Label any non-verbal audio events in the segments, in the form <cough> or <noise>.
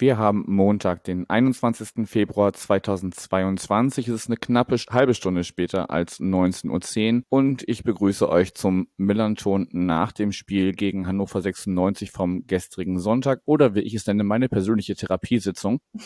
wir haben Montag, den 21. Februar 2022. Es ist eine knappe halbe Stunde später als 19.10 Uhr und ich begrüße euch zum Millanton nach dem Spiel gegen Hannover 96 vom gestrigen Sonntag oder wie ich es nenne, meine persönliche Therapiesitzung. <laughs>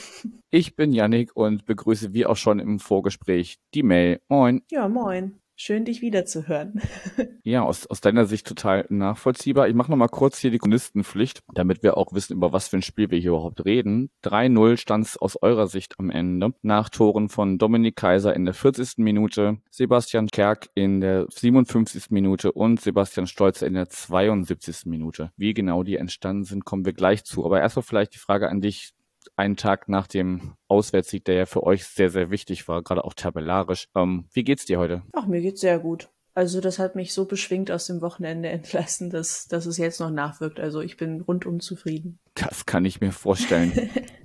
Ich bin Yannick und begrüße wie auch schon im Vorgespräch die Mail. Moin. Ja, moin. Schön, dich wiederzuhören. <laughs> ja, aus, aus deiner Sicht total nachvollziehbar. Ich mache nochmal kurz hier die Chronistenpflicht, damit wir auch wissen, über was für ein Spiel wir hier überhaupt reden. 3-0 stand es aus eurer Sicht am Ende. Nach Toren von Dominik Kaiser in der 40. Minute, Sebastian Kerk in der 57. Minute und Sebastian Stolzer in der 72. Minute. Wie genau die entstanden sind, kommen wir gleich zu. Aber erstmal vielleicht die Frage an dich einen Tag nach dem Auswärtssieg, der ja für euch sehr, sehr wichtig war, gerade auch tabellarisch. Ähm, wie geht's dir heute? Ach, mir geht's sehr gut. Also das hat mich so beschwingt aus dem Wochenende <laughs> entlassen, dass, dass es jetzt noch nachwirkt. Also ich bin rundum zufrieden. Das kann ich mir vorstellen. <laughs>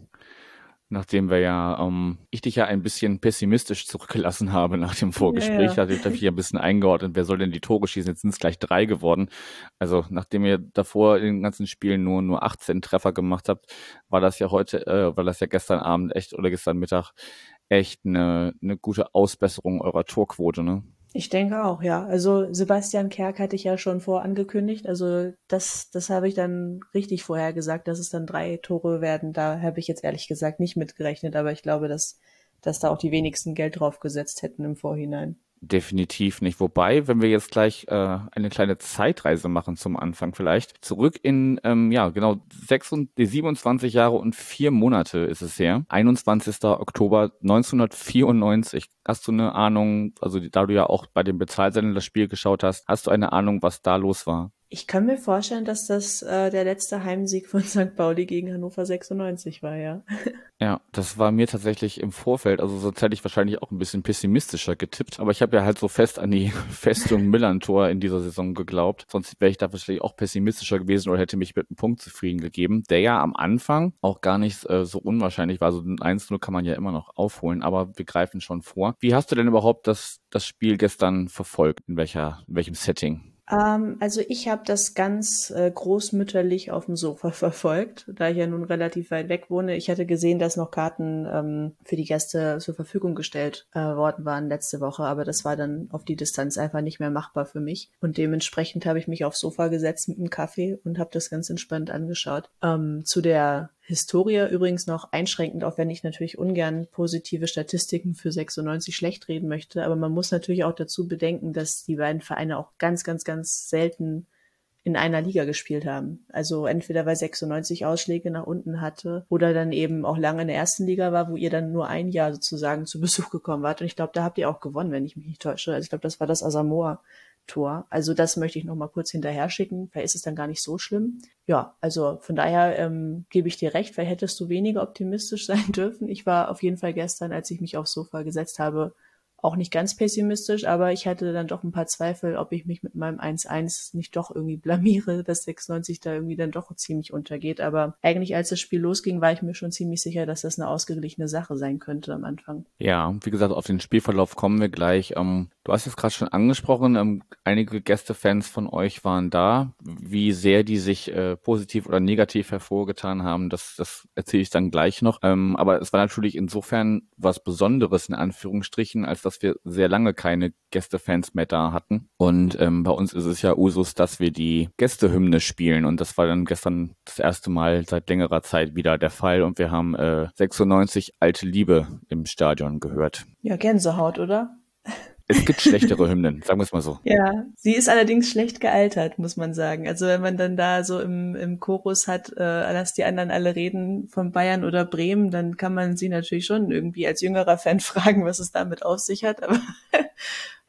nachdem wir ja, ähm, ich dich ja ein bisschen pessimistisch zurückgelassen habe nach dem Vorgespräch, ja, ja. hatte ich ja ein bisschen eingeordnet, wer soll denn die Tore schießen? Jetzt sind es gleich drei geworden. Also nachdem ihr davor in den ganzen Spielen nur nur 18 Treffer gemacht habt, war das ja heute, äh, war das ja gestern Abend echt oder gestern Mittag echt eine, eine gute Ausbesserung eurer Torquote, ne? Ich denke auch, ja. Also Sebastian Kerk hatte ich ja schon vorangekündigt. Also das, das habe ich dann richtig vorher gesagt, dass es dann drei Tore werden. Da habe ich jetzt ehrlich gesagt nicht mitgerechnet, aber ich glaube, dass, dass da auch die wenigsten Geld drauf gesetzt hätten im Vorhinein. Definitiv nicht. Wobei, wenn wir jetzt gleich äh, eine kleine Zeitreise machen zum Anfang vielleicht, zurück in, ähm, ja, genau, 26, 27 Jahre und vier Monate ist es her. 21. Oktober 1994. Hast du eine Ahnung, also da du ja auch bei dem Bezahlsender das Spiel geschaut hast, hast du eine Ahnung, was da los war? Ich kann mir vorstellen, dass das äh, der letzte Heimsieg von <laughs> St. Pauli gegen Hannover 96 war, ja. <laughs> Ja, das war mir tatsächlich im Vorfeld, also sonst hätte ich wahrscheinlich auch ein bisschen pessimistischer getippt, aber ich habe ja halt so fest an die <laughs> Festung Millantor in dieser Saison geglaubt, sonst wäre ich da wahrscheinlich auch pessimistischer gewesen oder hätte mich mit einem Punkt zufrieden gegeben, der ja am Anfang auch gar nicht äh, so unwahrscheinlich war, so ein 1-0 kann man ja immer noch aufholen, aber wir greifen schon vor. Wie hast du denn überhaupt das, das Spiel gestern verfolgt? In welcher, in welchem Setting? Ähm, also ich habe das ganz äh, großmütterlich auf dem Sofa <laughs> verfolgt, da ich ja nun relativ weit weg wohne. Ich hatte gesehen, dass noch Karten ähm, für die Gäste zur Verfügung gestellt äh, worden waren letzte Woche, aber das war dann auf die Distanz einfach nicht mehr machbar für mich. Und dementsprechend habe ich mich aufs Sofa gesetzt mit einem Kaffee und habe das ganz entspannt angeschaut. Ähm, zu der Historie übrigens noch einschränkend, auch wenn ich natürlich ungern positive Statistiken für 96 schlecht reden möchte. Aber man muss natürlich auch dazu bedenken, dass die beiden Vereine auch ganz, ganz, ganz selten in einer Liga gespielt haben. Also entweder weil 96 Ausschläge nach unten hatte oder dann eben auch lange in der ersten Liga war, wo ihr dann nur ein Jahr sozusagen zu Besuch gekommen wart. Und ich glaube, da habt ihr auch gewonnen, wenn ich mich nicht täusche. Also ich glaube, das war das Asamoah Tor. Also das möchte ich noch mal kurz hinterher schicken. Vielleicht ist es dann gar nicht so schlimm. Ja, also von daher ähm, gebe ich dir recht. Vielleicht hättest du weniger optimistisch <laughs> sein dürfen. Ich war auf jeden Fall gestern, als ich mich aufs Sofa gesetzt habe, auch nicht ganz pessimistisch, aber ich hatte dann doch ein paar Zweifel, ob ich mich mit meinem 1-1 nicht doch irgendwie blamiere, <laughs> dass 96 da irgendwie dann doch ziemlich untergeht. Aber eigentlich, als das Spiel losging, war ich mir schon ziemlich sicher, dass das eine ausgeglichene Sache sein könnte am Anfang. Ja, wie gesagt, auf den Spielverlauf kommen wir gleich. Ähm, du hast es gerade schon angesprochen, ähm, einige Gästefans von euch waren da. Wie sehr die sich äh, positiv oder negativ hervorgetan haben, das, das erzähle ich dann gleich noch. Ähm, aber es war natürlich insofern was Besonderes in Anführungsstrichen, als dass wir sehr lange keine Gästefans mehr da hatten. Und ähm, bei uns ist es ja Usus, dass wir die Gästehymne spielen. Und das war dann gestern das erste Mal seit längerer Zeit wieder der Fall. Und wir haben äh, 96 Alte Liebe im Stadion gehört. Ja, Gänsehaut, oder? Es gibt schlechtere Hymnen, sagen wir es mal so. Ja, sie ist allerdings schlecht gealtert, muss man sagen. Also wenn man dann da so im, im Chorus hat, äh, lass die anderen alle reden von Bayern oder Bremen, dann kann man sie natürlich schon irgendwie als jüngerer Fan <laughs> fragen, was es damit auf sich hat. Aber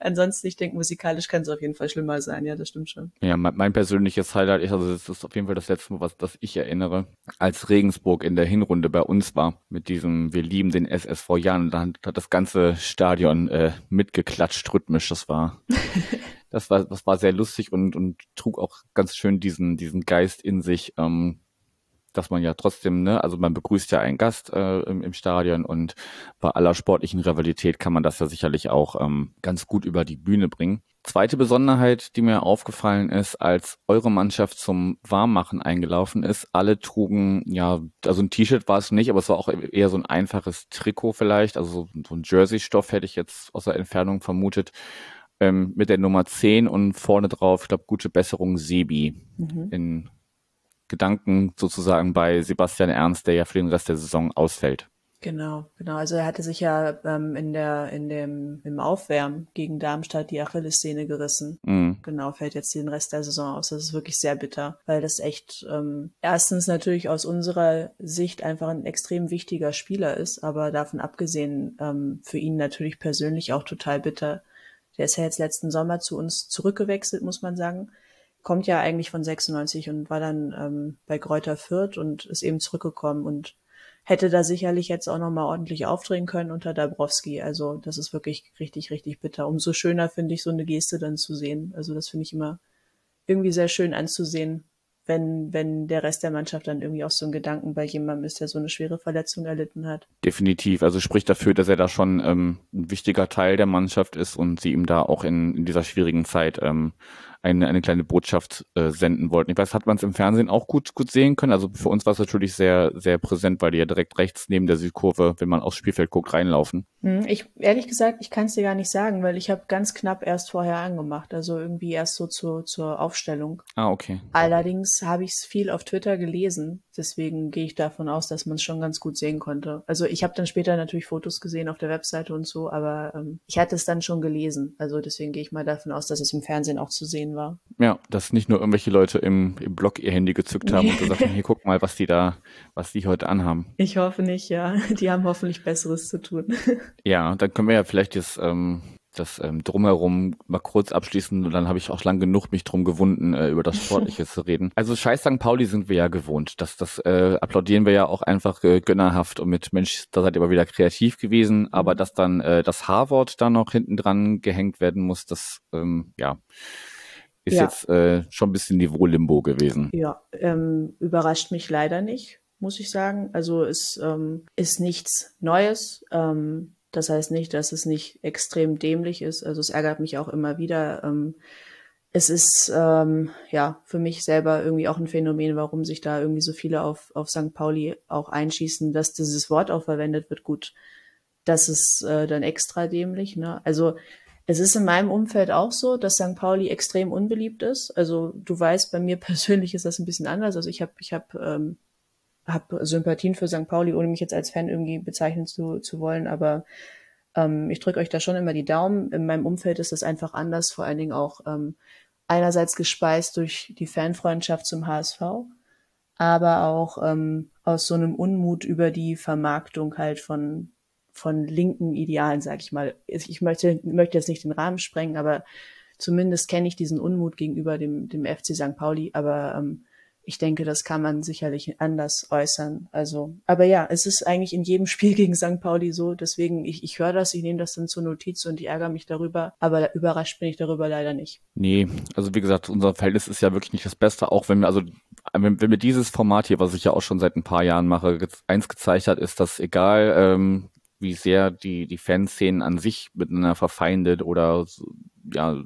ansonsten, ich denke, musikalisch kann es auf jeden Fall schlimmer sein. Ja, das stimmt schon. Ja, mein, mein persönliches Highlight ist, also das ist auf jeden Fall das letzte Mal, was das ich erinnere, als Regensburg in der Hinrunde bei uns war, mit diesem Wir lieben den SSV Jan. Da hat das ganze Stadion äh, mitgeklatscht rhythmisch. Das war <laughs> das war, das war sehr lustig und, und trug auch ganz schön diesen, diesen Geist in sich. Ähm, dass man ja trotzdem, ne, also man begrüßt ja einen Gast äh, im, im Stadion und bei aller sportlichen Rivalität kann man das ja sicherlich auch ähm, ganz gut über die Bühne bringen. Zweite Besonderheit, die mir aufgefallen ist, als eure Mannschaft zum Warmmachen eingelaufen ist, alle trugen, ja, also ein T-Shirt war es nicht, aber es war auch eher so ein einfaches Trikot vielleicht, also so ein Jersey-Stoff hätte ich jetzt aus der Entfernung vermutet, ähm, mit der Nummer 10 und vorne drauf, ich glaube, gute Besserung Sebi mhm. in Gedanken sozusagen bei Sebastian Ernst, der ja für den Rest der Saison ausfällt. Genau, genau. Also er hatte sich ja ähm, in der in dem im Aufwärmen gegen Darmstadt die Achillessehne gerissen. Mhm. Genau, fällt jetzt den Rest der Saison aus. Das ist wirklich sehr bitter, weil das echt ähm, erstens natürlich aus unserer Sicht einfach ein extrem wichtiger Spieler ist, aber davon abgesehen ähm, für ihn natürlich persönlich auch total bitter. Der ist ja jetzt letzten Sommer zu uns zurückgewechselt, muss man sagen kommt ja eigentlich von 96 und war dann ähm, bei Kräuter Fürth und ist eben zurückgekommen und hätte da sicherlich jetzt auch nochmal ordentlich aufdrehen können unter Dabrowski. Also das ist wirklich richtig, richtig bitter. Umso schöner finde ich so eine Geste dann zu sehen. Also das finde ich immer irgendwie sehr schön anzusehen, wenn, wenn der Rest der Mannschaft dann irgendwie auch so ein Gedanken bei jemandem ist, der so eine schwere Verletzung erlitten hat. Definitiv. Also spricht dafür, dass er da schon ähm, ein wichtiger Teil der Mannschaft ist und sie ihm da auch in, in dieser schwierigen Zeit ähm, eine, eine kleine Botschaft äh, senden wollten. Ich weiß, hat man es im Fernsehen auch gut, gut sehen können. Also für uns war es natürlich sehr, sehr präsent, weil die ja direkt rechts neben der Südkurve, wenn man aufs Spielfeld guckt, reinlaufen. Hm, ich, ehrlich gesagt, ich kann es dir gar nicht sagen, weil ich habe ganz knapp erst vorher angemacht. Also irgendwie erst so zur, zur Aufstellung. Ah, okay. Allerdings habe ich es viel auf Twitter gelesen. Deswegen gehe ich davon aus, dass man es schon ganz gut sehen konnte. Also ich habe dann später natürlich Fotos gesehen auf der Webseite und so, aber ähm, ich hatte es dann schon gelesen. Also deswegen gehe ich mal davon aus, dass es im Fernsehen auch zu sehen war. Ja, dass nicht nur irgendwelche Leute im, im Blog ihr Handy gezückt haben und <laughs> gesagt haben, hier guck mal, was die da, was die heute anhaben. Ich hoffe nicht, ja. <laughs> Die haben hoffentlich Besseres zu tun. Ja, dann können wir ja vielleicht jetzt ähm, das ähm, drumherum mal kurz abschließen und dann habe ich auch lang genug mich drum gewunden, äh, über das <laughs> Sportliche zu reden. Also Scheiß St. Pauli sind wir ja gewohnt. Das, das äh, applaudieren wir ja auch einfach äh, gönnerhaft und mit Mensch, da seid ihr aber wieder kreativ gewesen, aber dass dann äh, das H-Wort da noch hinten dran gehängt werden muss, das ähm, ja ist ja. jetzt äh, schon ein bisschen Niveau-Limbo gewesen. Ja, ähm, überrascht mich leider nicht, muss ich sagen. Also es ähm, ist nichts Neues. Ähm, das heißt nicht, dass es nicht extrem dämlich ist. Also es ärgert mich auch immer wieder. Ähm, es ist ähm, ja für mich selber irgendwie auch ein Phänomen, warum sich da irgendwie so viele auf, auf St. Pauli auch einschießen, dass dieses Wort auch verwendet wird. Gut, das ist äh, dann extra dämlich. Ne? Also es ist in meinem Umfeld auch so, dass St. Pauli extrem unbeliebt ist. Also du weißt, bei mir <laughs> persönlich ist das ein bisschen anders. Also ich habe ich hab, ähm, hab Sympathien für St. Pauli, ohne mich jetzt als Fan irgendwie bezeichnen zu, zu wollen, aber ähm, ich drücke euch da schon immer die Daumen. In meinem Umfeld ist das einfach anders, vor allen Dingen auch ähm, einerseits gespeist durch die Fanfreundschaft zum HSV, aber auch ähm, aus so einem Unmut über die Vermarktung halt von von linken Idealen, sag ich mal. Ich möchte, möchte jetzt nicht den Rahmen sprengen, aber zumindest kenne ich diesen Unmut gegenüber dem, dem FC St. Pauli, aber ähm, ich denke, das kann man sicherlich anders äußern. Also, aber ja, es ist eigentlich in jedem <laughs> Spiel gegen St. Pauli so. Deswegen, ich, ich höre das, ich nehme das dann zur Notiz und ich ärgere mich darüber. Aber überrascht bin ich darüber leider nicht. Nee, also wie gesagt, unser Verhältnis ist ja wirklich nicht das Beste. Auch wenn wir, also wenn, wenn wir dieses Format hier, was ich ja auch schon seit ein paar Jahren mache, eins gezeigt hat, ist, dass egal, ähm, wie sehr die, die Fanszenen an sich miteinander verfeindet oder ja,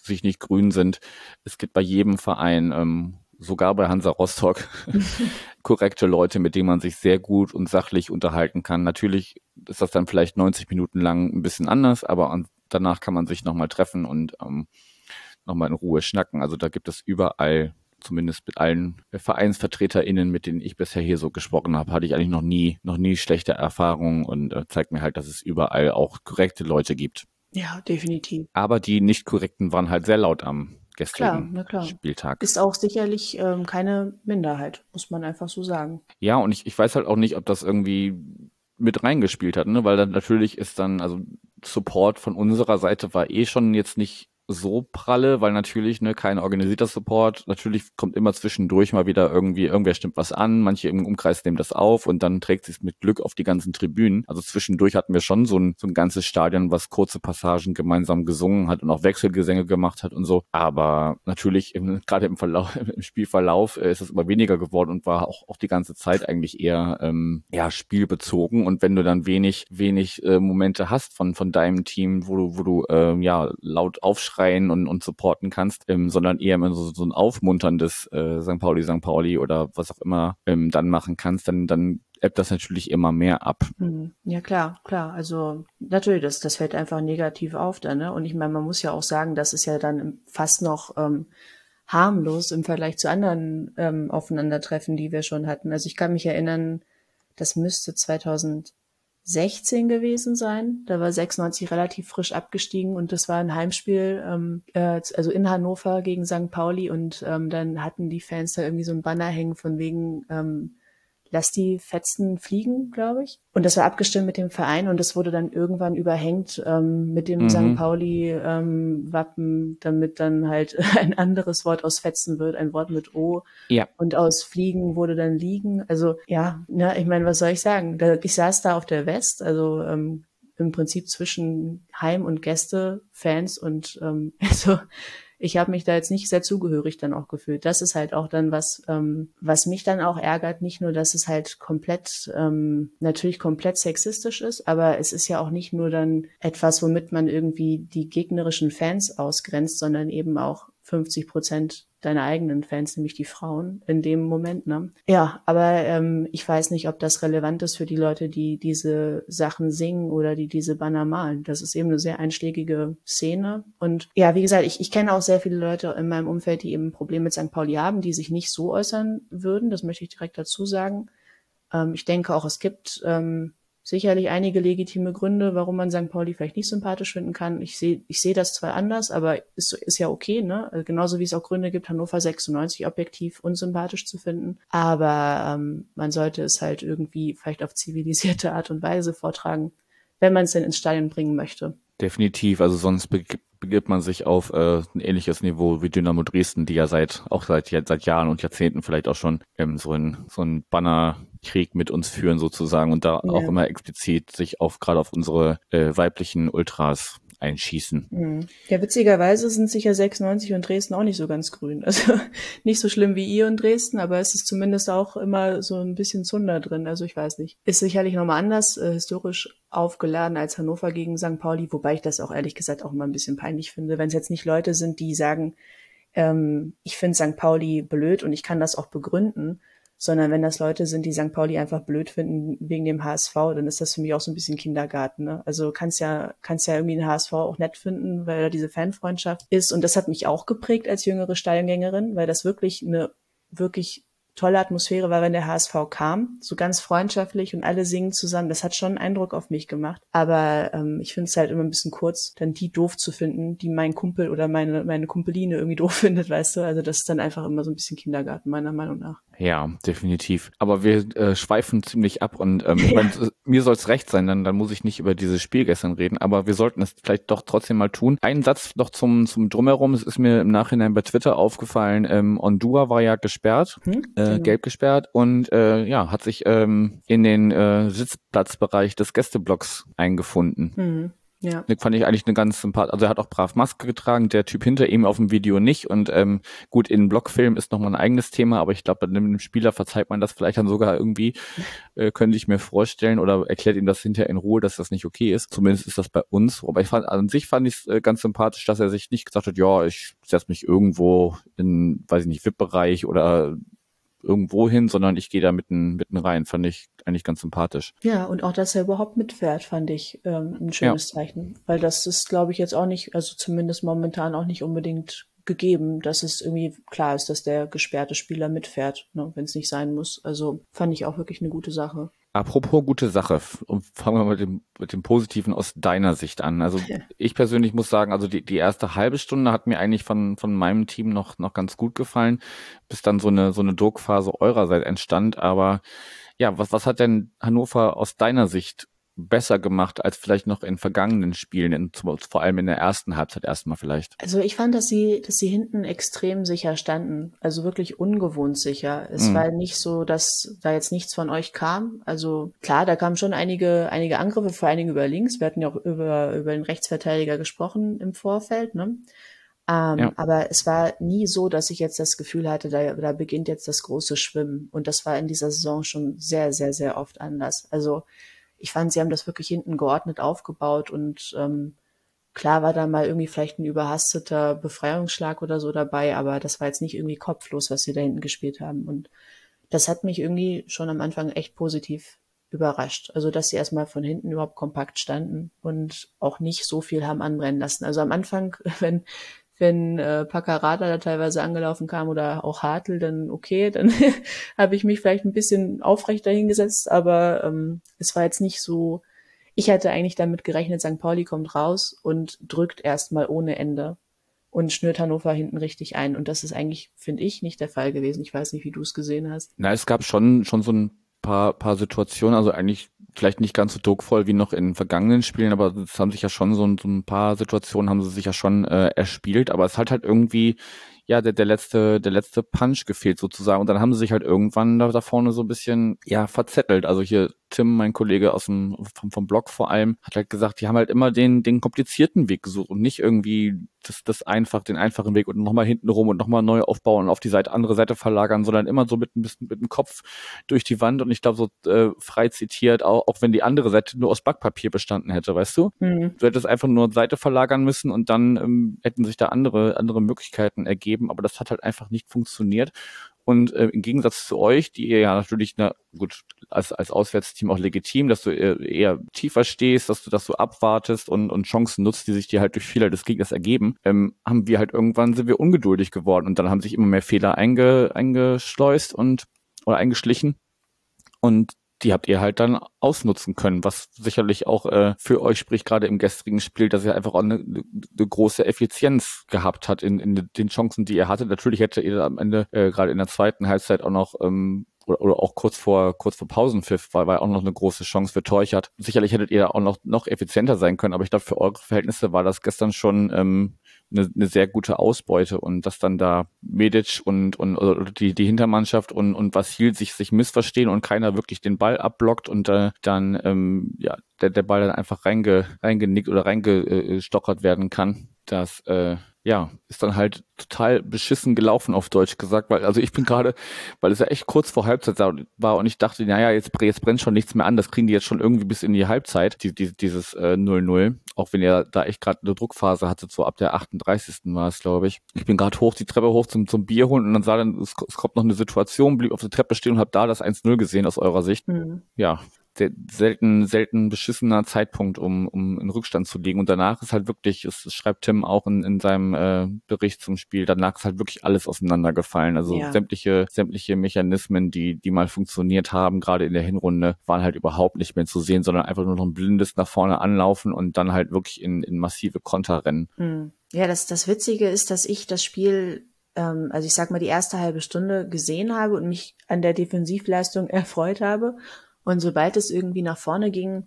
sich nicht grün sind. Es gibt bei jedem Verein, ähm, sogar bei Hansa Rostock, <laughs> <laughs> korrekte Leute, mit denen man sich sehr gut und sachlich unterhalten kann. Natürlich ist das dann vielleicht 90 Minuten lang ein bisschen anders, aber an, danach kann man sich nochmal treffen und ähm, nochmal in Ruhe schnacken. Also da gibt es überall zumindest mit allen VereinsvertreterInnen, mit denen ich bisher hier so gesprochen habe, hatte ich eigentlich noch nie, noch nie schlechte Erfahrungen und äh, zeigt mir halt, dass es überall auch korrekte Leute gibt. Ja, definitiv. Aber die nicht korrekten waren halt sehr laut am gestrigen klar, klar. Spieltag. Ist auch sicherlich ähm, keine Minderheit, muss man einfach so sagen. Ja, und ich, ich weiß halt auch nicht, ob das irgendwie mit reingespielt hat, ne? weil dann natürlich ist dann, also Support von unserer Seite war eh schon jetzt nicht so pralle, weil natürlich ne, kein organisierter Support. Natürlich kommt immer zwischendurch mal wieder irgendwie, irgendwer stimmt was an, manche im Umkreis nehmen das auf und dann trägt sich mit Glück auf die ganzen Tribünen. Also zwischendurch hatten wir schon so ein, so ein ganzes Stadion, was kurze Passagen gemeinsam gesungen hat und auch Wechselgesänge gemacht hat und so. Aber natürlich <laughs> gerade im Verlauf, im Spielverlauf äh, ist es immer weniger geworden und war auch, auch die ganze Zeit eigentlich eher ähm, ja spielbezogen. Und wenn du dann wenig, wenig äh, Momente hast von von deinem Team, wo du, wo du ähm, ja laut aufschreibst, schreien und, und supporten kannst, ähm, sondern eher immer so, so ein aufmunterndes äh, St. Pauli, St. Pauli oder was auch immer ähm, dann machen kannst, dann, dann ebbt das natürlich immer mehr ab. Hm. Ja, klar, klar. Also natürlich, das, das fällt einfach negativ auf dann, ne? Und ich meine, man muss ja auch sagen, das ist ja dann fast noch ähm, harmlos im Vergleich zu anderen ähm, Aufeinandertreffen, die wir schon hatten. Also ich kann mich erinnern, das müsste 2000 16 gewesen sein. Da war 96 relativ frisch abgestiegen und das war ein Heimspiel, ähm, äh, also in Hannover gegen St. Pauli und ähm, dann hatten die Fans da irgendwie so ein Banner hängen von wegen ähm, lass die Fetzen fliegen, glaube ich. Und das war abgestimmt mit dem Verein und das wurde dann irgendwann überhängt ähm, mit dem mhm. St. Pauli-Wappen, ähm, damit dann halt <laughs> ein anderes Wort aus Fetzen wird, ein Wort mit O. Ja. Und aus Fliegen wurde dann Liegen. Also ja, na, ich meine, was soll ich sagen? Da, ich saß da auf der West, also ähm, im Prinzip zwischen Heim- und Gäste, Fans und ähm, <laughs> also ich habe mich da jetzt nicht sehr zugehörig dann auch gefühlt. Das ist halt auch dann was, ähm, was mich dann auch ärgert. Nicht nur, dass es halt komplett, ähm, natürlich komplett sexistisch ist, aber es ist ja auch nicht nur dann etwas, womit man irgendwie die gegnerischen Fans ausgrenzt, sondern eben auch 50 Prozent deine eigenen Fans, nämlich die Frauen, in dem Moment. Ne? Ja, aber ähm, ich weiß nicht, ob das relevant ist für die Leute, die diese Sachen singen oder die diese Banner malen. Das ist eben eine sehr einschlägige Szene. Und ja, wie gesagt, ich, ich kenne auch sehr viele Leute in meinem Umfeld, die eben ein Problem mit St. Pauli haben, die sich nicht so äußern würden. Das möchte ich direkt dazu sagen. Ähm, ich denke auch, es gibt ähm, sicherlich einige legitime Gründe, warum man St. Pauli vielleicht nicht sympathisch finden kann. Ich sehe ich sehe das zwar anders, aber ist, ist ja okay, ne? Also genauso wie es auch Gründe gibt, Hannover 96 objektiv unsympathisch zu finden. Aber ähm, man sollte es halt irgendwie vielleicht auf zivilisierte Art und Weise vortragen, wenn man es denn ins Stadion bringen möchte. Definitiv, also sonst begibt man sich auf äh, ein ähnliches Niveau wie Dynamo Dresden, die ja seit auch seit seit Jahren und Jahrzehnten vielleicht auch schon ähm, so ein so ein Bannerkrieg mit uns führen sozusagen und da ja. auch immer explizit sich auf gerade auf unsere äh, weiblichen Ultras einschießen. Mhm. Ja, witzigerweise sind sicher 96 und Dresden auch nicht so ganz grün. <laughs> Also nicht so schlimm wie ihr und Dresden, aber es ist zumindest auch immer so ein bisschen Zunder drin. Also ich weiß nicht. Ist sicherlich nochmal anders, äh, historisch aufgeladen als Hannover gegen St. Pauli, wobei ich das auch ehrlich gesagt auch immer ein bisschen peinlich finde, wenn es jetzt nicht Leute sind, die sagen, ähm, ich finde St. Pauli blöd und ich kann das auch begründen, sondern wenn das Leute sind, die St. Pauli einfach blöd finden wegen dem HSV, dann ist das für mich auch so ein bisschen Kindergarten. Ne? Also kannst ja, kannst ja irgendwie den HSV auch nett finden, weil da diese Fanfreundschaft ist. Und das hat mich auch geprägt als jüngere Stadiongängerin, weil das wirklich eine wirklich tolle Atmosphäre war, wenn der HSV kam, so ganz freundschaftlich und alle singen zusammen. Das hat schon einen Eindruck auf mich gemacht. Aber ähm, ich finde es halt immer ein bisschen kurz, dann die doof zu finden, die mein Kumpel oder meine, meine Kumpeline irgendwie doof <laughs> findet, weißt du. Also das ist dann einfach immer so ein bisschen Kindergarten, meiner Meinung nach. Ja, definitiv. Aber wir äh, schweifen ziemlich ab und ähm, ja. <laughs> mein, mir soll es recht sein, dann, dann muss ich nicht über dieses Spiel gestern reden, aber wir sollten es vielleicht doch trotzdem mal tun. Ein Satz noch zum, zum Drumherum, es ist mir im Nachhinein bei Twitter aufgefallen, ähm, Ondua war ja gesperrt, hm, äh, genau. gelb gesperrt und äh, ja, hat sich ähm, in den äh, Sitzplatzbereich des Gästeblocks eingefunden. Hm. Ja. Fand ich eigentlich eine ganz sympathische. Also er hat auch brav Maske getragen, der Typ hinter ihm auf dem Video nicht. Und ähm, gut, in Blockfilm ist nochmal ein eigenes Thema, aber ich glaube, bei einem Spieler verzeiht man das vielleicht dann sogar irgendwie, äh, könnte ich mir vorstellen, oder erklärt ihm das hinterher in Ruhe, dass das nicht okay ist. Zumindest ist das bei uns. Aber ich fand, an sich fand ich es äh, ganz sympathisch, dass er sich nicht gesagt hat, ja, ich setze mich irgendwo in, weiß ich nicht, VIP-Bereich oder irgendwo hin, sondern ich gehe da mitten, mitten rein. Fand ich eigentlich ganz sympathisch. Ja, und auch, dass er überhaupt mitfährt, fand ich ähm, ein schönes ja. Zeichen. Weil das ist, glaube ich, jetzt auch nicht, also zumindest momentan auch nicht unbedingt gegeben, dass es irgendwie klar ist, dass der gesperrte Spieler mitfährt, ne, wenn es nicht sein muss. Also fand ich auch wirklich eine gute Sache. Apropos gute Sache, fangen wir mal mit dem, mit dem Positiven aus deiner Sicht an. Also ja. ich persönlich muss sagen, also die, die erste halbe Stunde hat mir eigentlich von, von meinem Team noch, noch ganz gut gefallen, bis dann so eine, so eine Druckphase eurerseits entstand. Aber ja, was, was hat denn Hannover aus deiner Sicht besser gemacht als vielleicht noch in vergangenen Spielen, in, vor allem in der ersten Halbzeit erstmal vielleicht? Also ich fand, dass sie, dass sie hinten extrem sicher standen, also wirklich ungewohnt sicher. Es mhm. war nicht so, dass da jetzt nichts von euch kam. Also klar, da kamen schon einige, einige Angriffe, vor allen Dingen über links. Wir hatten ja auch über, über den Rechtsverteidiger gesprochen im Vorfeld, ne? Ähm, ja. Aber es war nie so, dass ich jetzt das Gefühl hatte, da, da beginnt jetzt das große Schwimmen. Und das war in dieser Saison schon sehr, sehr, sehr oft anders. Also ich fand, sie haben das wirklich hinten geordnet aufgebaut und ähm, klar war da mal irgendwie vielleicht ein überhasteter Befreiungsschlag oder so dabei, aber das war jetzt nicht irgendwie kopflos, was sie da hinten gespielt haben. Und das hat mich irgendwie schon am Anfang echt positiv überrascht. Also, dass sie erstmal von hinten überhaupt kompakt standen und auch nicht so viel haben anbrennen lassen. Also am Anfang, <laughs> wenn, wenn äh, Paccarada da teilweise angelaufen kam oder auch Hartl, dann okay, dann <laughs> habe ich mich vielleicht ein bisschen aufrechter hingesetzt, aber ähm, es war jetzt nicht so, ich hatte eigentlich damit gerechnet, St. Pauli kommt raus und drückt erstmal ohne Ende und schnürt Hannover hinten richtig ein. Und das ist eigentlich, finde ich, nicht der Fall gewesen. Ich weiß nicht, wie du es gesehen hast. Na, es gab schon, schon so ein paar, paar Situationen, also eigentlich vielleicht nicht ganz so druckvoll wie noch in vergangenen Spielen, aber es haben sich ja schon so, so ein paar Situationen haben sie sich ja schon äh, erspielt, aber es hat halt irgendwie ja, der, der letzte, der letzte Punch gefehlt sozusagen. Und dann haben sie sich halt irgendwann da, da vorne so ein bisschen, ja, verzettelt. Also hier Tim, mein Kollege aus dem, vom, vom Blog vor allem, hat halt gesagt, die haben halt immer den, den komplizierten Weg gesucht und nicht irgendwie das, das einfach, den einfachen Weg und nochmal hinten rum und nochmal neu aufbauen und auf die Seite, andere Seite verlagern, sondern immer so mit ein bisschen mit dem Kopf durch die Wand und ich glaube so äh, frei zitiert, auch, auch wenn die andere Seite nur aus Backpapier bestanden hätte, weißt du? Mhm. Du hättest einfach nur Seite verlagern müssen und dann ähm, hätten sich da andere, andere Möglichkeiten ergeben, aber das hat halt einfach nicht funktioniert. Und äh, im Gegensatz zu euch, die ihr ja natürlich, na gut, als, als Auswärtsteam auch legitim, dass du eher, tiefer stehst, dass du das so abwartest und, und Chancen nutzt, die sich dir halt durch Fehler des Gegners ergeben, ähm, haben wir halt irgendwann sind wir ungeduldig geworden und dann haben sich immer mehr Fehler einge, eingeschleust und oder eingeschlichen. Und die habt ihr halt dann ausnutzen können, was sicherlich auch äh, für euch spricht, gerade im gestrigen Spiel, dass ihr einfach auch eine, eine große Effizienz gehabt hat in, in den Chancen, die ihr hattet. Natürlich hätte ihr am Ende, äh, gerade in der zweiten Halbzeit, auch noch ähm, oder, oder auch kurz vor kurz vor Pausenpfiff war, war auch noch eine große Chance für Teuchert. Sicherlich hättet ihr auch noch noch effizienter sein können, aber ich glaube für eure Verhältnisse war das gestern schon ähm, eine, eine sehr gute Ausbeute und dass dann da Medic und, und oder die, die Hintermannschaft und, und Vasil sich, sich missverstehen und keiner wirklich den Ball abblockt und äh, dann ähm, ja, der, der Ball dann einfach reinge, reingenickt oder reingestockert werden kann. Das äh, ja, ist dann halt total beschissen gelaufen, auf Deutsch gesagt, weil, also ich bin gerade, weil es ja echt kurz vor Halbzeit war und ich dachte, naja, jetzt, jetzt brennt schon nichts mehr an, das kriegen die jetzt schon irgendwie bis in die Halbzeit, die, die, dieses 0-0, äh, auch wenn ihr da echt gerade eine Druckphase hattet, so ab der 38. war es, glaube ich. Ich bin gerade hoch, die Treppe hoch zum, zum Bier holen und dann sah dann, es, es kommt noch eine Situation, blieb auf der Treppe stehen und habe da das 1-0 gesehen aus eurer Sicht. Mhm. Ja, selten, selten beschissener Zeitpunkt, um, um in Rückstand zu liegen. Und danach ist halt wirklich, es, es schreibt Tim auch in, in seinem äh, Bericht zum Spiel, danach ist halt wirklich alles auseinandergefallen. Also ja. sämtliche, sämtliche Mechanismen, die, die mal funktioniert haben, gerade in der Hinrunde, waren halt überhaupt nicht mehr zu sehen, sondern einfach nur noch ein blindes nach vorne anlaufen und dann halt wirklich in, in massive Konter rennen. Hm. Ja, das, das Witzige ist, dass ich das Spiel ähm, also ich sag mal, die erste halbe Stunde gesehen habe und mich an der Defensivleistung <laughs> erfreut habe. Und sobald es irgendwie nach vorne ging,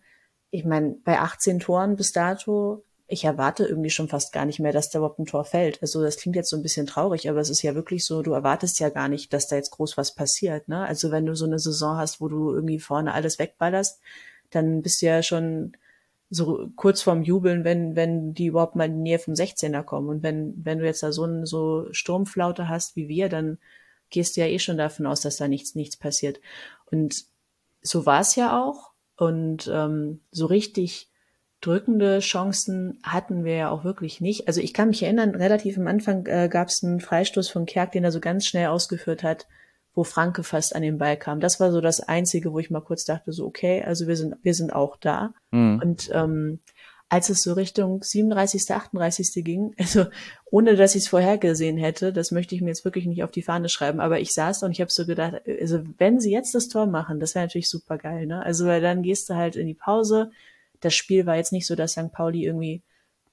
ich meine, bei 18 Toren bis dato, ich erwarte irgendwie schon fast gar nicht mehr, dass da überhaupt ein Tor fällt. Also das klingt jetzt so ein bisschen traurig, aber es ist ja wirklich so, du erwartest ja gar nicht, dass da jetzt groß was passiert. Ne? Also wenn du so eine Saison hast, wo du irgendwie vorne alles wegballerst, dann bist du ja schon so kurz vorm Jubeln, wenn, wenn die überhaupt mal in die Nähe vom 16er kommen. Und wenn, wenn du jetzt da so eine so Sturmflaute hast wie wir, dann gehst du ja eh schon davon aus, dass da nichts, nichts passiert. Und so war es ja auch. Und ähm, so richtig drückende Chancen hatten wir ja auch wirklich nicht. Also ich kann mich erinnern, relativ am Anfang äh, gab es einen Freistoß von Kerk, den er so ganz schnell ausgeführt hat, wo Franke fast an den Ball kam. Das war so das Einzige, wo ich mal kurz dachte, so okay, also wir sind, wir sind auch da. Mhm. Und ähm, als es so Richtung 37., 38. ging, <laughs> also ohne dass ich es vorhergesehen hätte, das möchte ich mir jetzt wirklich nicht auf die Fahne schreiben, aber ich saß da und ich habe so gedacht, also wenn sie jetzt das Tor machen, das wäre natürlich super geil, ne? Also weil dann gehst du halt in die Pause. Das Spiel war jetzt nicht so, dass St. Pauli irgendwie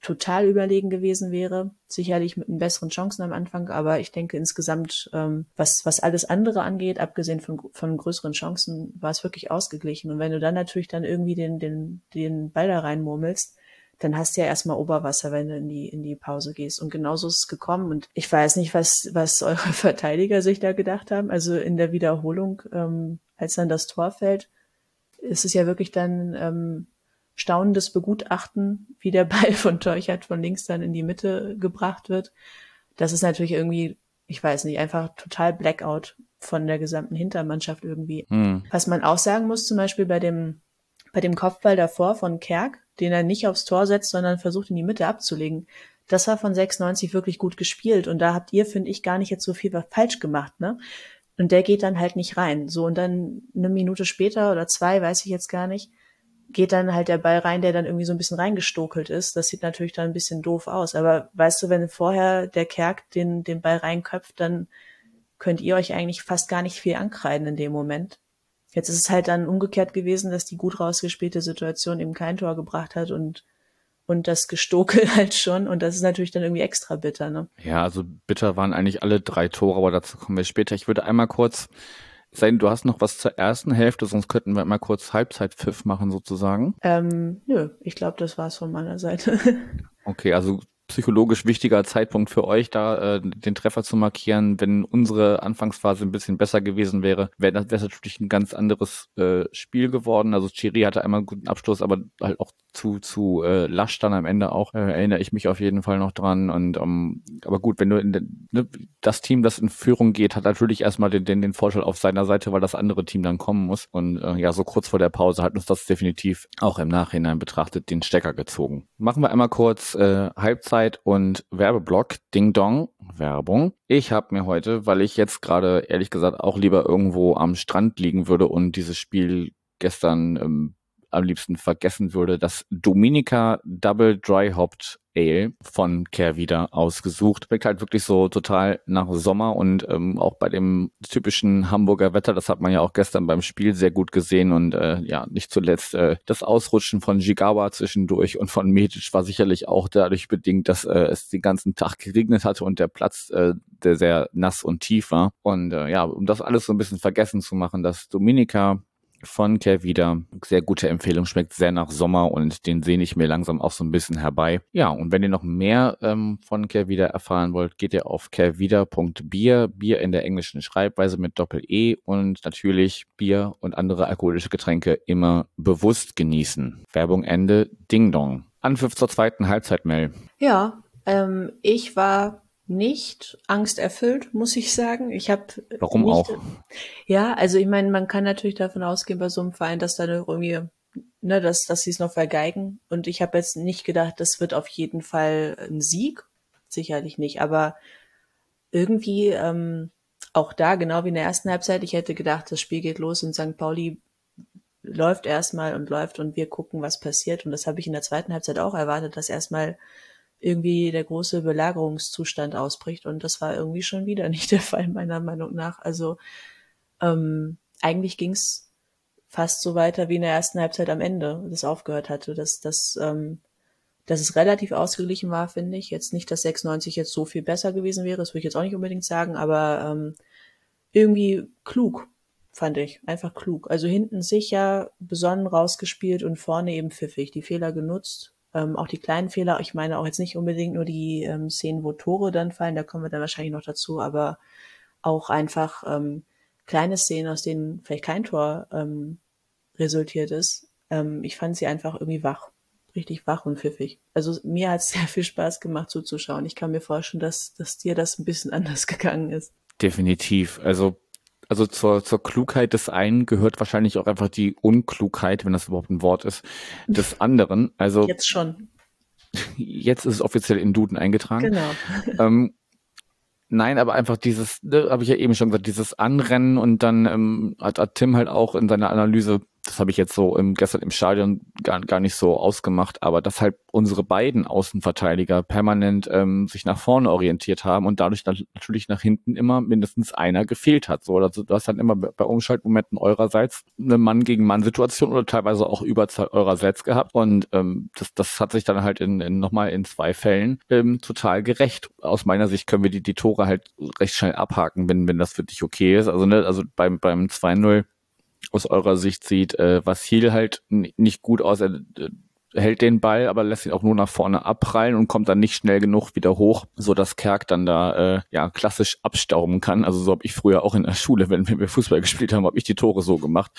total überlegen gewesen wäre. Sicherlich mit besseren Chancen am Anfang, aber ich denke insgesamt, ähm, was, was alles andere angeht, abgesehen von, von größeren Chancen, war es wirklich ausgeglichen. Und wenn du dann natürlich dann irgendwie den, den, den Ball da reinmurmelst, dann hast du ja erstmal Oberwasser, wenn du in die, in die Pause gehst. Und genauso ist es gekommen. Und ich weiß nicht, was, was <laughs> eure Verteidiger sich da gedacht haben. Also in der Wiederholung, ähm, als dann das Tor fällt, ist es ja wirklich dann ähm, staunendes Begutachten, <laughs> wie der Ball von Teuchert von links dann in die Mitte gebracht wird. Das ist natürlich irgendwie, ich weiß nicht, einfach total Blackout von der gesamten Hintermannschaft irgendwie. Hm. Was man auch sagen muss, zum Beispiel bei dem, bei dem Kopfball davor von Kerk, den er nicht aufs Tor setzt, sondern versucht in die Mitte abzulegen. Das war von 96 wirklich gut gespielt und da habt ihr, finde ich, gar nicht jetzt so viel falsch gemacht, ne? Und der geht dann halt nicht rein. So, und dann eine Minute später oder zwei, weiß ich jetzt gar nicht, geht dann halt der Ball rein, der dann irgendwie so ein bisschen reingestokelt ist. Das sieht natürlich dann ein bisschen doof aus. Aber weißt du, wenn vorher der Kerk den, den Ball reinköpft, dann könnt ihr euch eigentlich fast gar nicht viel ankreiden in dem Moment. Jetzt ist es halt dann umgekehrt gewesen, dass die gut rausgespielte Situation eben kein Tor gebracht hat und und das Gestokel <laughs> halt schon. Und das ist natürlich dann irgendwie extra bitter, ne? Ja, also bitter waren eigentlich alle drei Tore, aber dazu kommen wir später. Ich würde einmal kurz sein, du hast noch was zur ersten Hälfte, sonst könnten wir mal kurz Halbzeitpfiff machen sozusagen. Ähm, nö, ich glaube, das war's von meiner Seite. <laughs> okay, also psychologisch wichtiger Zeitpunkt für euch, da äh, den Treffer zu markieren. Wenn unsere Anfangsphase ein bisschen besser gewesen wäre, wäre das wär natürlich ein ganz anderes äh, Spiel geworden. Also Chiri hatte einmal einen guten Abschluss, aber halt auch zu zu äh, lasch dann am Ende auch äh, erinnere ich mich auf jeden Fall noch dran und ähm, aber gut wenn du in den, ne, das Team das in Führung geht hat natürlich erstmal den, den den Vorteil auf seiner Seite weil das andere Team dann kommen muss und äh, ja so kurz vor der Pause hat uns das definitiv auch im Nachhinein betrachtet den Stecker gezogen machen wir einmal kurz äh, Halbzeit und Werbeblock. Ding Dong Werbung. Ich habe mir heute weil ich jetzt gerade ehrlich gesagt auch lieber irgendwo am Strand liegen würde und dieses Spiel gestern ähm, am liebsten vergessen würde, das Dominica Double Dry Hopped Ale von Kehrwieder ausgesucht. Schmeckt halt wirklich so total nach Sommer und ähm, auch bei dem typischen Hamburger Wetter, das hat man ja auch gestern beim Spiel sehr gut gesehen und äh, ja, nicht zuletzt äh, das Ausrutschen von Jigawa zwischendurch und von Medic war sicherlich auch dadurch bedingt, dass äh, es den ganzen Tag geregnet hatte und der Platz äh, der sehr nass und tief war. Und äh, ja, um das alles so ein bisschen vergessen zu machen, das Dominica von Kervida. Sehr gute Empfehlung, schmeckt sehr nach Sommer und den sehne ich mir langsam auch so ein bisschen herbei. Ja, und wenn ihr noch mehr ähm, von Kervida erfahren wollt, geht ihr auf kervida.bier, Bier in der englischen Schreibweise mit Doppel-E und natürlich Bier und andere alkoholische Getränke immer bewusst genießen. Werbung Ende, Ding Dong. Anpfiff zur zweiten Halbzeit, Mel. Ja, ähm, ich war nicht angsterfüllt, muss ich sagen. Ich habe Warum nicht, auch? Ja, also ich meine, man kann natürlich davon ausgehen bei so einem Verein, dass da irgendwie, ne, dass, dass sie es noch vergeigen. Und ich habe jetzt nicht gedacht, das wird auf jeden Fall ein Sieg. Sicherlich nicht, aber irgendwie ähm, auch da, genau wie in der ersten Halbzeit, ich hätte gedacht, das Spiel geht los und St. Pauli läuft erstmal und läuft und wir gucken, was passiert. Und das habe ich in der zweiten Halbzeit auch erwartet, dass erstmal irgendwie der große Belagerungszustand ausbricht. Und das war irgendwie schon wieder <laughs> nicht der Fall, meiner Meinung nach. Also ähm, eigentlich ging's fast so weiter wie in der ersten Halbzeit am Ende, das aufgehört hatte. Dass, dass, ähm, dass es relativ ausgeglichen war, finde ich. Jetzt nicht, dass 96 jetzt so viel besser gewesen wäre, das würde ich jetzt auch nicht unbedingt sagen, aber ähm, irgendwie klug, fand ich. Einfach klug. Also hinten sicher, besonnen rausgespielt und vorne eben pfiffig. Die Fehler genutzt, ähm, auch die kleinen Fehler, ich meine auch jetzt nicht unbedingt nur die ähm, Szenen, wo Tore dann fallen, da kommen wir dann wahrscheinlich noch dazu, aber auch einfach ähm, kleine Szenen, aus denen vielleicht kein Tor ähm, resultiert ist. Ähm, ich fand sie einfach irgendwie wach, richtig wach und pfiffig. Also mir hat es <laughs> sehr viel Spaß gemacht zuzuschauen. Ich kann mir vorstellen, dass, dass dir das ein bisschen <laughs> anders gegangen ist. Definitiv. Also also zur, zur Klugheit des einen gehört wahrscheinlich auch einfach die Unklugheit, wenn das überhaupt ein Wort ist, des <laughs> anderen. Also jetzt schon. <laughs> Jetzt ist es offiziell in Duden eingetragen. Genau. <laughs> Ähm, nein, aber einfach dieses, ne, habe ich ja eben schon gesagt, dieses Anrennen und dann ähm, hat, hat Tim halt auch in seiner Analyse das habe ich jetzt so im, gestern im Stadion gar, gar nicht so ausgemacht, aber dass halt unsere beiden Außenverteidiger permanent ähm, sich nach vorne orientiert haben und dadurch dann natürlich nach hinten immer mindestens einer gefehlt hat. So, also du hast dann immer bei Umschaltmomenten eurerseits eine Mann gegen Mann Situation oder teilweise auch Überzahl eurerseits gehabt und ähm, das, das hat sich dann halt in, in nochmal in zwei Fällen ähm, total gerecht. Aus meiner Sicht können wir die, die Tore halt recht schnell abhaken, wenn, wenn das für dich okay ist. Also ne, also beim beim 2-0 aus eurer Sicht sieht. Äh, Vassil halt nicht gut aus. Er hält den Ball, aber lässt ihn auch nur nach vorne abprallen und kommt dann nicht schnell genug wieder hoch, so dass Kerk dann da äh, ja klassisch abstauben kann. Also so habe ich früher auch in der Schule, wenn wir Fußball gespielt haben, habe ich die Tore so gemacht.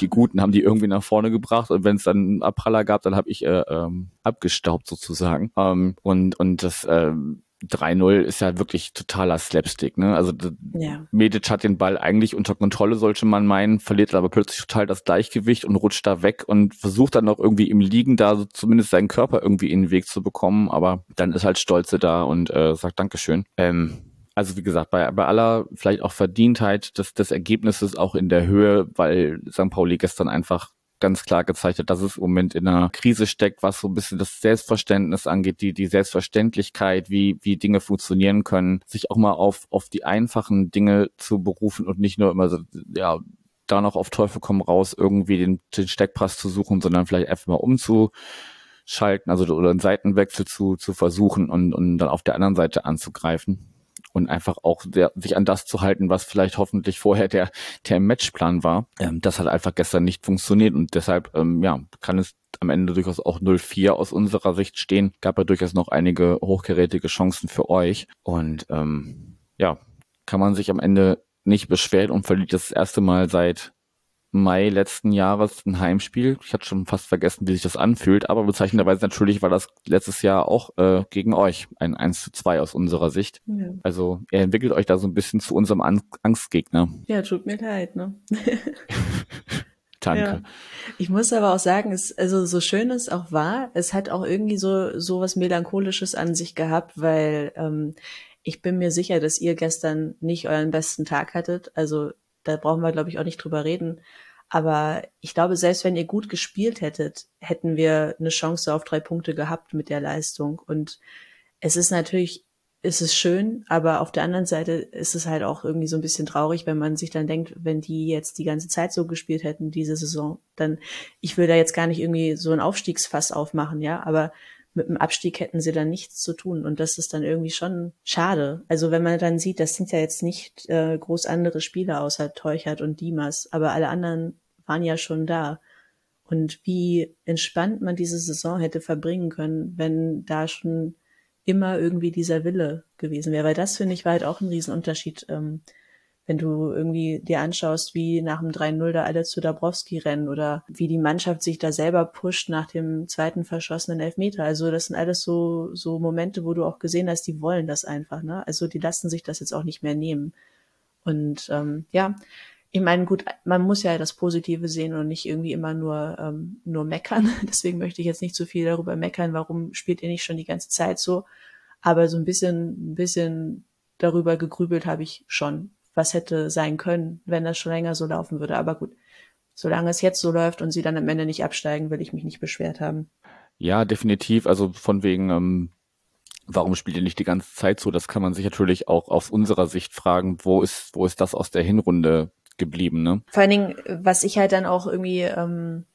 Die Guten haben die irgendwie nach vorne gebracht und wenn es dann einen Abpraller gab, dann habe ich äh, ähm, abgestaubt sozusagen. Ähm, und und das ähm, 3-0 ist ja wirklich totaler Slapstick, ne? Also ja. Medic hat den Ball eigentlich unter Kontrolle, sollte man meinen, verliert aber plötzlich total das Gleichgewicht und rutscht da weg und versucht dann noch irgendwie im Liegen da so zumindest seinen Körper irgendwie in den Weg zu bekommen, aber dann ist halt Stolze da und äh, sagt Dankeschön. Ähm, also wie gesagt, bei, bei aller vielleicht auch Verdientheit des, des Ergebnisses auch in der Höhe, weil St. Pauli gestern einfach ganz klar gezeigt hat, dass es im Moment in einer Krise steckt, was so ein bisschen das Selbstverständnis angeht, die, die Selbstverständlichkeit, wie, wie Dinge funktionieren können, sich auch mal auf, auf die einfachen Dinge zu berufen und nicht nur immer so, ja, da noch auf Teufel komm raus, irgendwie den, den Steckpass zu suchen, sondern vielleicht einfach mal umzuschalten, also oder einen Seitenwechsel zu, zu versuchen und, und dann auf der anderen Seite anzugreifen und einfach auch der, sich an das zu halten, was vielleicht hoffentlich vorher der, der Matchplan war. Ähm, das hat einfach gestern nicht funktioniert und deshalb ähm, ja, kann es am Ende durchaus auch 0-4 aus unserer Sicht stehen. Gab ja durchaus noch einige hochgerätige Chancen für euch und ähm, ja, kann man sich am Ende nicht beschweren und verliert das erste Mal seit Mai letzten Jahres ein Heimspiel. Ich hatte schon fast vergessen, wie sich das anfühlt, aber bezeichnenderweise natürlich war das letztes Jahr auch äh, gegen euch ein 1 zu 2 aus unserer Sicht. Ja. Also er entwickelt euch da so ein bisschen zu unserem An Angstgegner. Ja, tut mir leid, ne? <laughs> Danke. Ja. Ich muss aber auch sagen, es, also so schön es auch war, es hat auch irgendwie so, so was Melancholisches an sich gehabt, weil ähm, ich bin mir sicher, dass ihr gestern nicht euren besten Tag hattet. Also da brauchen wir, glaube ich, auch nicht drüber reden. Aber ich glaube, selbst wenn ihr gut gespielt hättet, hätten wir eine Chance auf drei Punkte gehabt mit der Leistung. Und es ist natürlich, es ist schön, aber auf der anderen Seite ist es halt auch irgendwie so ein bisschen traurig, wenn man sich dann denkt, wenn die jetzt die ganze Zeit so gespielt hätten, diese Saison, dann, ich will da jetzt gar nicht irgendwie so ein Aufstiegsfass aufmachen, ja, aber mit dem Abstieg hätten sie dann nichts zu tun. Und das ist dann irgendwie schon schade. Also wenn man dann sieht, das sind ja jetzt nicht äh, groß andere Spieler außer Teuchert und Dimas, aber alle anderen waren ja schon da. Und wie entspannt man diese Saison hätte verbringen können, wenn da schon immer irgendwie dieser Wille gewesen wäre. Weil das, finde ich, war halt auch ein Riesenunterschied. Ähm, wenn du irgendwie dir anschaust, wie nach dem 3-0 da alle zu Dabrowski rennen oder wie die Mannschaft sich da selber pusht nach dem zweiten verschossenen Elfmeter. Also das sind alles so, so Momente, wo du auch gesehen hast, die wollen das einfach, ne? Also die lassen sich das jetzt auch nicht mehr nehmen. Und ähm, ja, ich meine, gut, man muss ja das Positive sehen und nicht irgendwie immer nur, ähm, nur meckern. <laughs> Deswegen möchte ich jetzt nicht so viel darüber meckern, warum spielt ihr nicht schon die ganze Zeit so. Aber so ein bisschen, ein bisschen darüber gegrübelt habe ich schon was hätte sein können, wenn das schon länger so laufen würde. Aber gut, solange es jetzt so läuft und sie dann am Ende nicht absteigen, will ich mich nicht beschwert haben. Ja, definitiv. Also von wegen, ähm, warum spielt ihr nicht die ganze Zeit so? Das kann man sich natürlich auch aus unserer Sicht fragen, wo ist, wo ist das aus der Hinrunde geblieben, ne? Vor allen Dingen, was ich halt dann auch irgendwie ähm,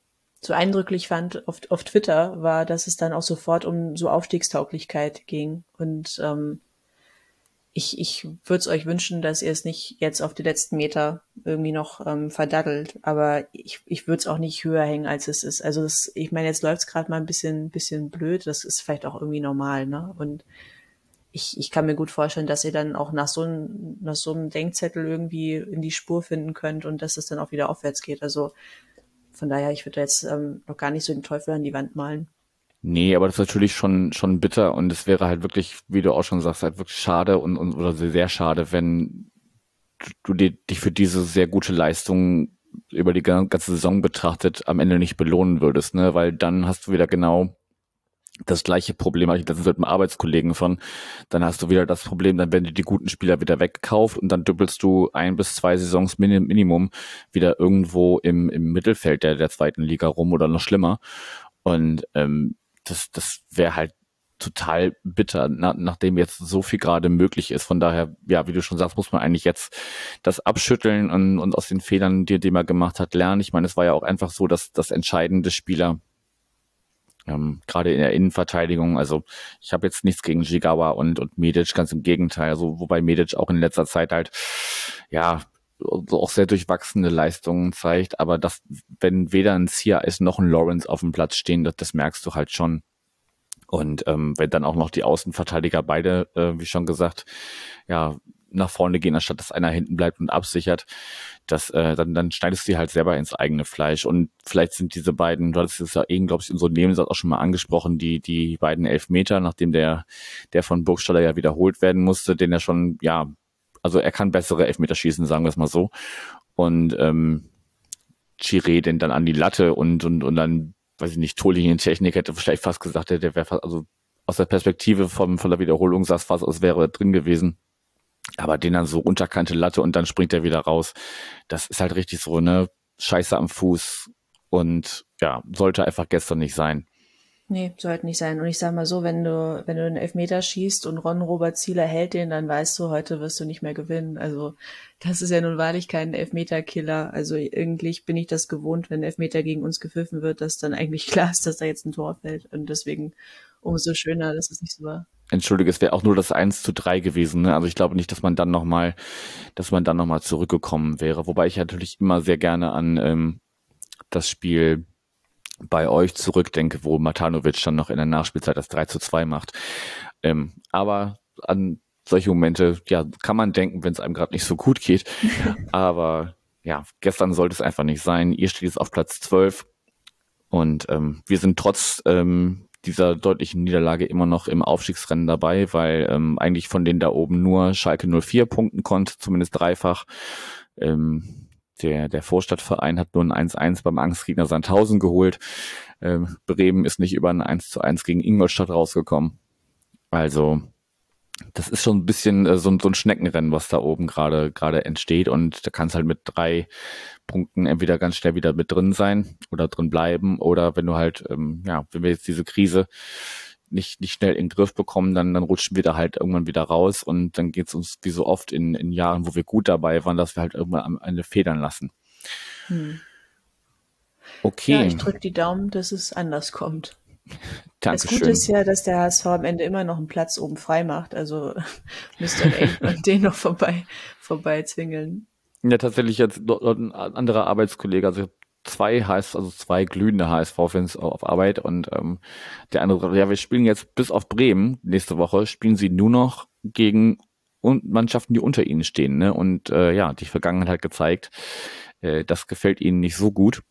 so eindrücklich fand auf, auf Twitter, war, dass es dann auch sofort um so Aufstiegstauglichkeit ging. Und ähm, ich, ich würde es euch wünschen, dass ihr es nicht jetzt auf die letzten Meter irgendwie noch ähm, verdaddelt, aber ich, ich würde es auch nicht höher hängen, als es ist. Also das, ich meine, jetzt läuft es gerade mal ein bisschen, bisschen blöd, das ist vielleicht auch irgendwie normal, ne? Und ich, ich kann mir gut vorstellen, dass ihr dann auch nach so, einem nach so einem Denkzettel irgendwie in die Spur finden könnt und dass es dann auch wieder aufwärts geht. Also von daher, ich würde jetzt ähm, noch gar nicht so den Teufel an die Wand malen. Nee, aber das ist natürlich schon, schon bitter und es wäre halt wirklich, wie du auch schon sagst, halt wirklich schade und, und oder sehr schade, wenn du dir, dich für diese sehr gute Leistung über die ganze Saison betrachtet am Ende nicht belohnen würdest, ne? Weil dann hast du wieder genau das gleiche Problem ich letztens mit einem Arbeitskollegen von. Dann hast du wieder das Problem, dann werden dir die guten Spieler wieder weggekauft und dann düppelst du ein bis zwei Saisons Minimum wieder irgendwo im, im Mittelfeld der, der zweiten Liga rum oder noch schlimmer. Und ähm, das, das wäre halt total bitter, na, nachdem jetzt so viel gerade möglich ist. Von daher, ja, wie du schon sagst, muss man eigentlich jetzt das abschütteln und, und aus den Fehlern, die, die man gemacht hat, lernen. Ich meine, es war ja auch einfach so, dass das entscheidende Spieler ähm, gerade in der Innenverteidigung, also ich habe jetzt nichts gegen Jigawa und, und Medic, ganz im Gegenteil. Also wobei Medic auch in letzter Zeit halt, ja, auch sehr durchwachsene Leistungen zeigt, aber das, wenn weder ein ist noch ein Lawrence auf dem Platz stehen, das, das merkst du halt schon. Und ähm, wenn dann auch noch die Außenverteidiger beide, äh, wie schon gesagt, ja, nach vorne gehen, anstatt dass einer hinten bleibt und absichert, das, äh, dann, dann schneidest du die halt selber ins eigene Fleisch. Und vielleicht sind diese beiden, du hattest es ja eben, glaube ich, in so einem Nebensatz auch schon mal angesprochen, die, die beiden Elfmeter, nachdem der, der von Burgstaller ja wiederholt werden musste, den er schon, ja, also er kann bessere Elfmeter schießen, sagen wir es mal so. Und ähm, Chiré den dann an die Latte und, und, und dann, weiß ich nicht, Torlinientechnik hätte vielleicht fast gesagt, der, wäre fast, also aus der Perspektive von, von der Wiederholung es fast aus, wäre drin gewesen. Aber den dann so unterkante Latte und dann springt er wieder raus. Das ist halt richtig so, ne? Scheiße am Fuß. Und ja, sollte einfach gestern nicht sein. Nee, sollte nicht sein. Und ich sag mal so, wenn du, wenn du einen Elfmeter schießt und Ron Robert Zieler hält den, dann weißt du, heute wirst du nicht mehr gewinnen. Also, das ist ja nun wahrlich kein Elfmeterkiller. Also, irgendwie bin ich das gewohnt, wenn Elfmeter gegen uns gepfiffen wird, dass dann eigentlich <laughs> klar ist, dass da jetzt ein Tor fällt. Und deswegen umso schöner, dass es nicht so war. Entschuldige, es wäre auch nur das 1 zu 3 gewesen. Ne? Also ich glaube nicht, dass man dann nochmal, dass man dann nochmal zurückgekommen wäre. Wobei ich natürlich immer sehr gerne an ähm, das Spiel bei euch zurückdenke, wo Matanovic dann noch in der Nachspielzeit das 3 zu 2 macht. Ähm, aber an solche Momente, ja, kann man denken, wenn es einem gerade nicht so gut geht. <laughs> aber ja, gestern sollte es einfach nicht sein. Ihr steht jetzt auf Platz 12 und ähm, wir sind trotz ähm, dieser deutlichen Niederlage immer noch im Aufstiegsrennen dabei, weil ähm, eigentlich von denen da oben nur Schalke 04 punkten konnte, zumindest dreifach. Ähm, der, der Vorstadtverein hat nur ein 1-1 beim Angstgegner Sandhausen geholt. Ähm, Bremen ist nicht über ein 1 zu 1 gegen Ingolstadt rausgekommen. Also das ist schon ein bisschen äh, so, so, ein Schneckenrennen, was da oben gerade gerade entsteht und da kann es halt mit drei Punkten entweder ganz schnell wieder mit drin sein oder drin bleiben oder wenn du halt ähm, ja wenn wir jetzt diese Krise nicht nicht schnell in den Griff bekommen, dann dann rutschen wir da halt irgendwann wieder raus und dann geht es uns wie so oft in in Jahren, wo wir gut dabei waren, dass wir halt irgendwann am Ende federn lassen. Hm. Okay. Ja, ich drücke die Daumen, dass es anders kommt. <laughs> Dankeschön. Das Gute ist ja, dass der HSV am Ende immer noch einen Platz oben frei macht. Also <laughs> müsst ihr <laughs> den noch vorbei, vorbei zwingeln. Ja, tatsächlich jetzt ein anderer Arbeitskollege, also zwei heißt also zwei glühende HSV-Fans auf Arbeit und ähm, der andere, ja, wir spielen jetzt bis auf Bremen nächste Woche, spielen sie nur noch gegen und Mannschaften, die unter ihnen stehen, ne? Und äh, ja, die Vergangenheit hat gezeigt, äh, das gefällt ihnen nicht so gut.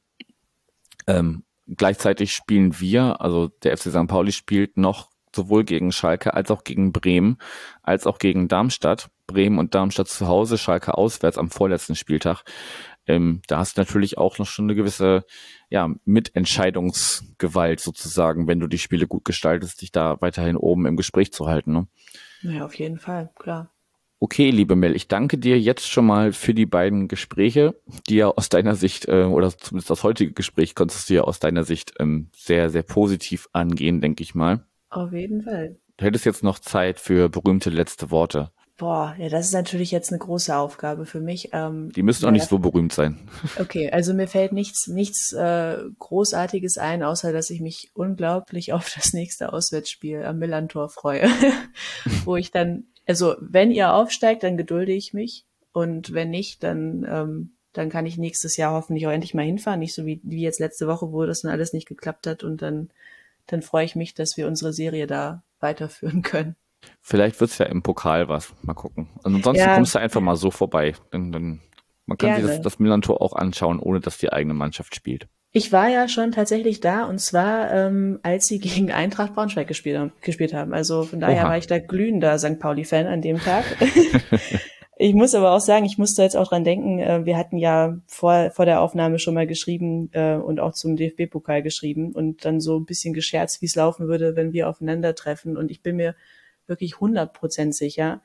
Ähm, Gleichzeitig spielen wir, also der FC St. Pauli spielt noch sowohl gegen Schalke als auch gegen Bremen, als auch gegen Darmstadt. Bremen und Darmstadt zu Hause, Schalke auswärts am vorletzten Spieltag. Ähm, da hast du natürlich auch noch schon eine gewisse ja, Mitentscheidungsgewalt sozusagen, wenn du die Spiele gut gestaltest, dich da weiterhin oben im Gespräch zu halten. Ne? Ja, auf jeden Fall, klar. Okay, liebe Mel, ich danke dir jetzt schon mal für die beiden Gespräche, die ja aus deiner Sicht, äh, oder zumindest das heutige Gespräch konntest du ja aus deiner Sicht ähm, sehr, sehr positiv angehen, denke ich mal. Auf jeden Fall. Du hättest jetzt noch Zeit für berühmte letzte Worte. Boah, ja, das ist natürlich jetzt eine große Aufgabe für mich. Ähm, die müssen auch nicht so berühmt sein. Okay, also mir fällt nichts, nichts äh, Großartiges ein, außer dass ich mich unglaublich <laughs> auf das nächste Auswärtsspiel am Millantor freue, <laughs> wo ich dann also wenn ihr aufsteigt, dann gedulde ich mich. Und wenn nicht, dann, ähm, dann kann ich nächstes Jahr hoffentlich auch endlich mal hinfahren. Nicht so wie, wie jetzt letzte Woche, wo das dann alles nicht geklappt hat. Und dann, dann freue ich mich, dass wir unsere Serie da weiterführen können. Vielleicht wird's ja im Pokal was. Mal gucken. Und ansonsten ja. kommst du einfach mal so vorbei. Dann, dann, man kann Gerne. sich das, das Milan-Tor auch anschauen, ohne dass die eigene Mannschaft spielt. Ich war ja schon tatsächlich da und zwar, ähm, als sie <laughs> gegen Eintracht Braunschweig gespielt, gespielt haben. Also von daher Oha. war ich da glühender St. Pauli-Fan an dem Tag. <laughs> Ich muss aber auch sagen, ich musste jetzt auch dran denken, äh, wir hatten ja vor, vor der Aufnahme schon mal geschrieben äh, und auch zum DFB-Pokal geschrieben und dann so ein bisschen gescherzt, wie es laufen würde, wenn wir aufeinandertreffen. Und ich bin mir wirklich 100 Prozent sicher,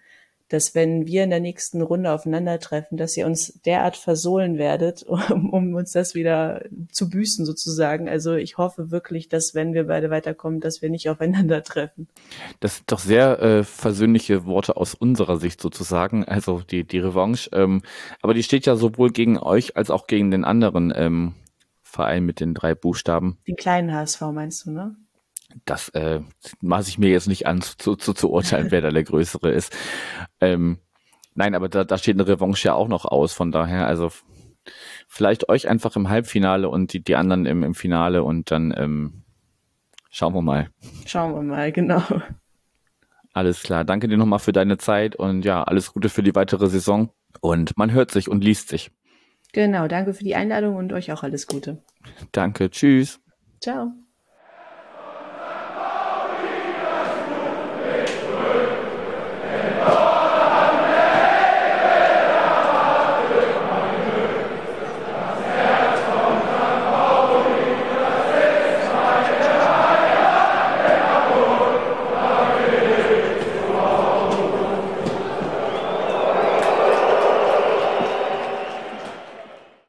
dass wenn wir in der nächsten Runde aufeinandertreffen, dass ihr uns derart versohlen werdet, <laughs> um, um, uns das wieder zu büßen sozusagen. Also ich hoffe wirklich, dass wenn wir beide weiterkommen, dass wir nicht <laughs> aufeinandertreffen. Das sind doch sehr äh, versöhnliche Worte aus unserer Sicht sozusagen, also die, die Revanche. Ähm, aber die steht ja sowohl gegen euch als auch gegen den anderen ähm, Verein mit den drei Buchstaben. Den kleinen HSV meinst du, ne? Das äh, maße ich mir jetzt nicht an, zu, zu, zu urteilen, wer da der Größere ist. Ähm, nein, aber da, da steht eine Revanche ja auch noch aus, von daher, also vielleicht euch einfach im Halbfinale und die, die anderen im, im Finale und dann ähm, schauen wir mal. Schauen wir mal, genau. Alles klar, danke dir nochmal für deine Zeit und ja, alles Gute für die weitere Saison und man hört sich und liest sich. Genau, danke für die Einladung und euch auch alles Gute. Danke, tschüss. Ciao.